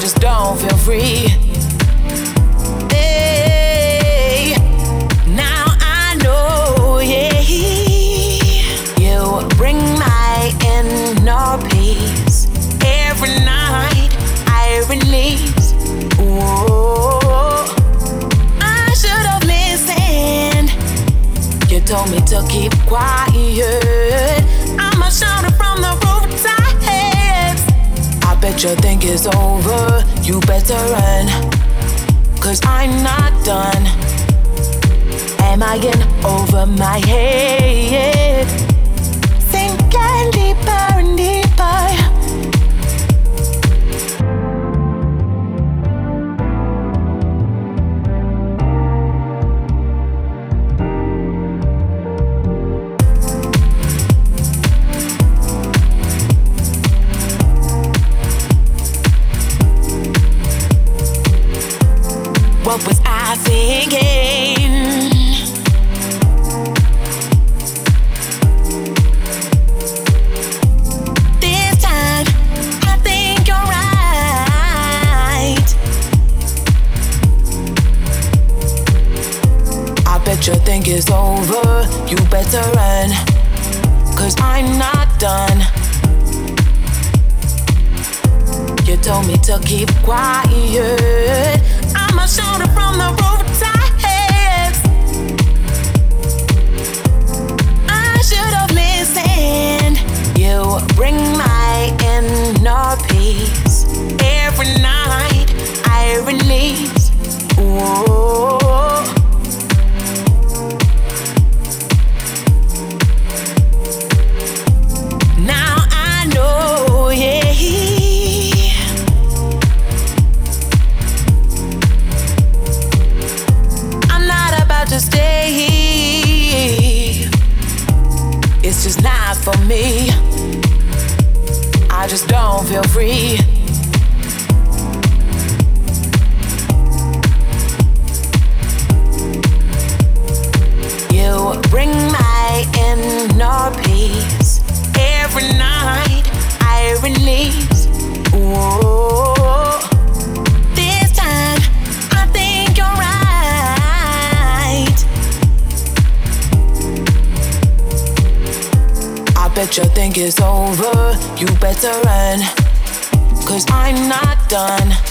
just don't feel free. Hey, now I know, yeah. You bring my inner peace. Every night I release. Whoa, I should have listened. You told me to keep quiet. I'ma from the room you think it's over, you better run. Cause I'm not done. Am I in over my head? Sinking deeper and deeper. Keep quiet. I'ma the feel free. You bring my inner peace every night. I release. Ooh. This time, I think you're right. I bet you think it's over. You better run. I'm not done.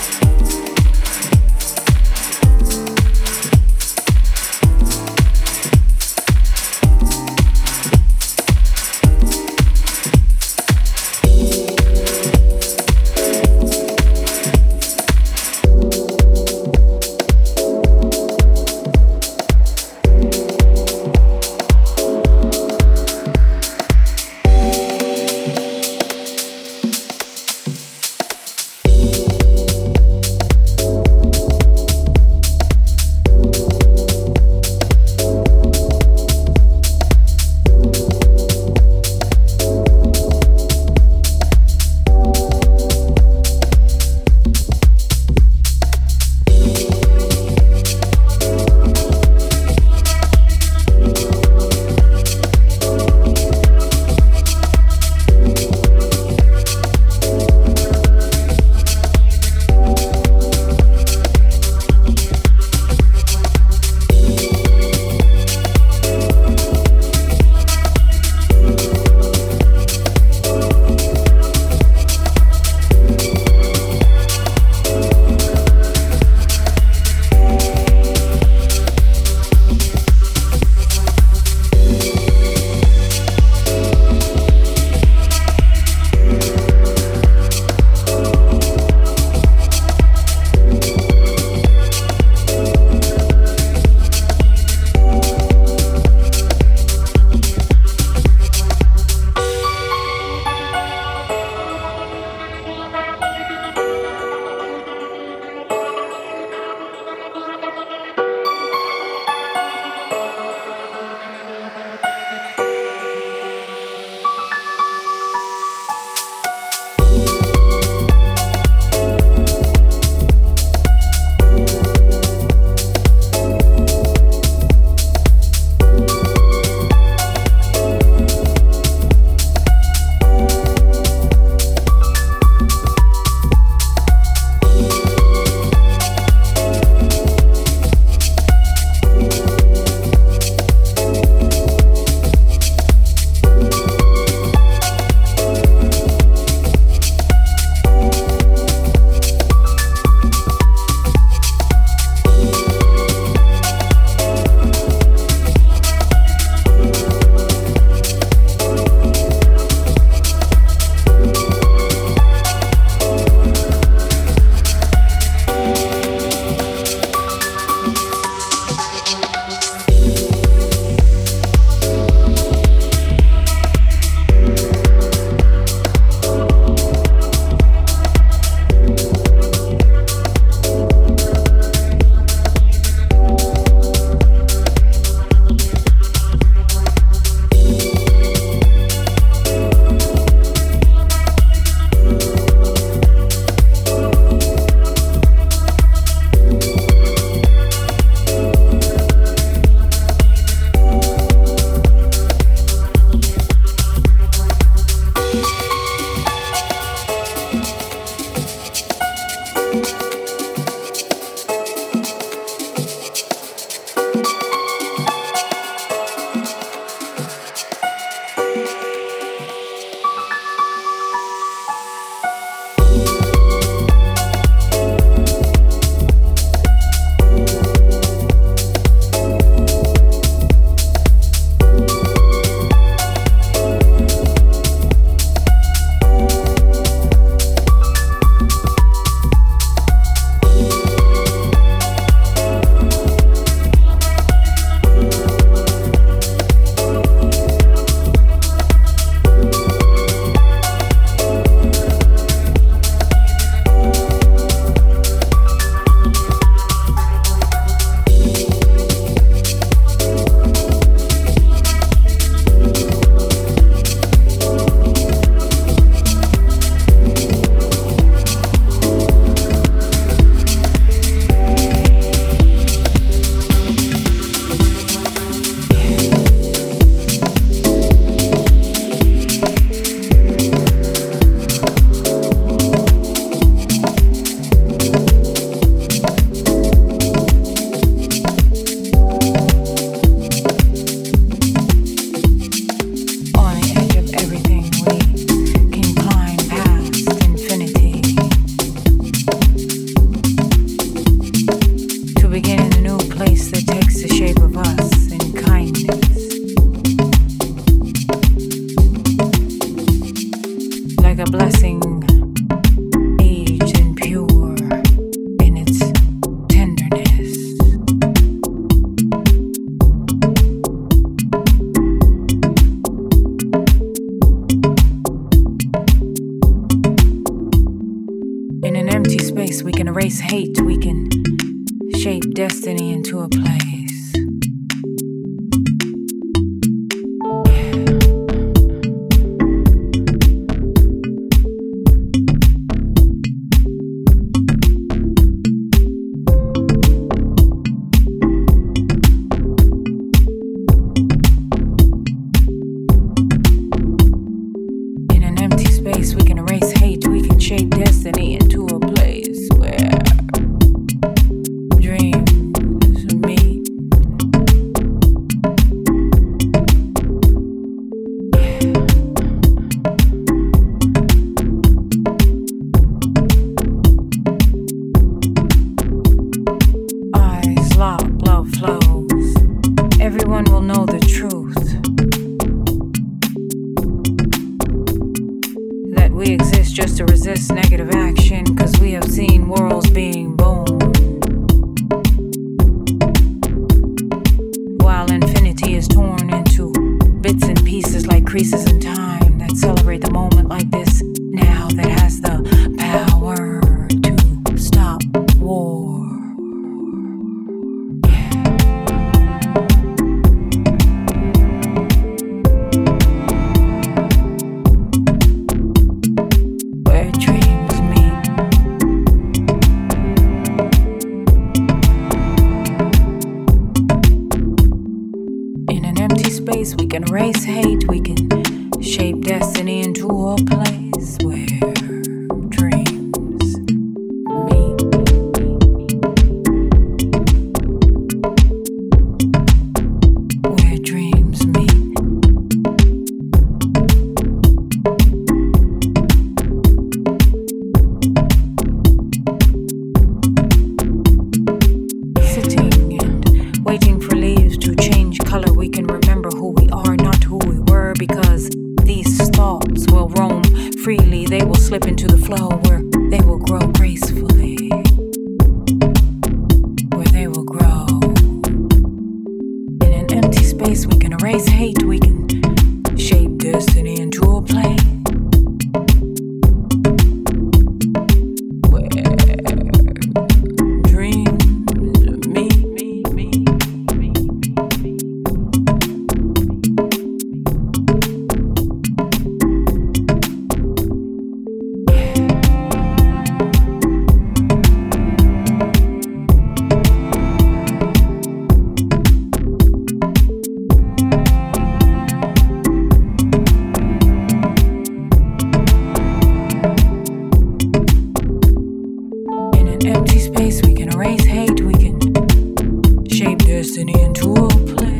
Play.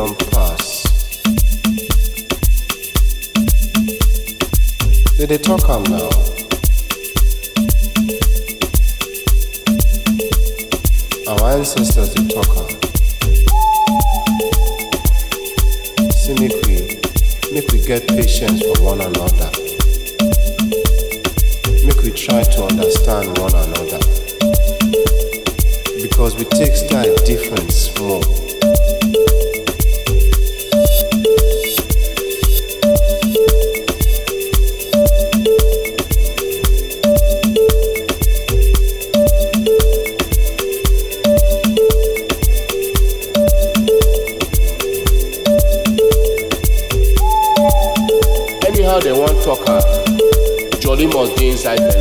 don't pass. Did they talk on now? Our ancestors did talk on. See, make we, make we get patience for one another. Make we try to understand one another. Because we take style difference more. Scheiße.